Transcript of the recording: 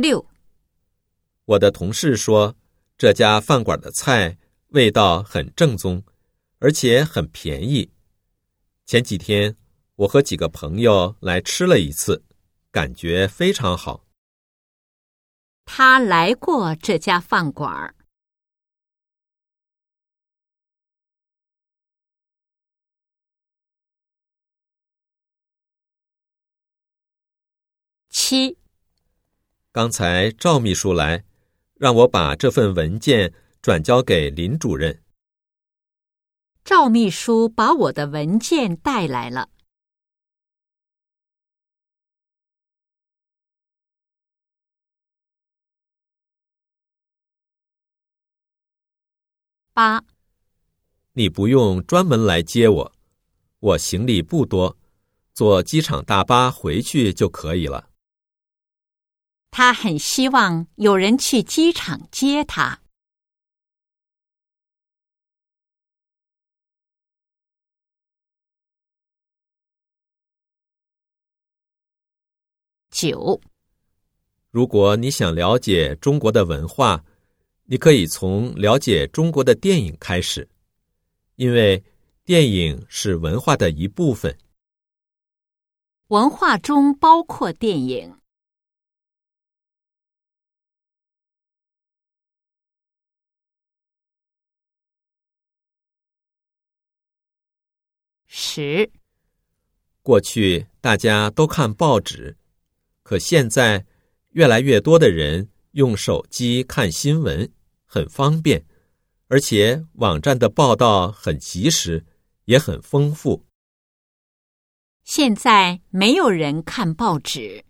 六、我的同事说，这家饭馆的菜味道很正宗，而且很便宜。前几天我和几个朋友来吃了一次，感觉非常好。他来过这家饭馆儿。七、刚才赵秘书来，让我把这份文件转交给林主任。赵秘书把我的文件带来了。八、你不用专门来接我，我行李不多，坐机场大巴回去就可以了。他很希望有人去机场接他。九、如果你想了解中国的文化，你可以从了解中国的电影开始，因为电影是文化的一部分。文化中包括电影。十、过去大家都看报纸，可现在越来越多的人用手机看新闻，很方便，而且网站的报道很及时，也很丰富。现在没有人看报纸。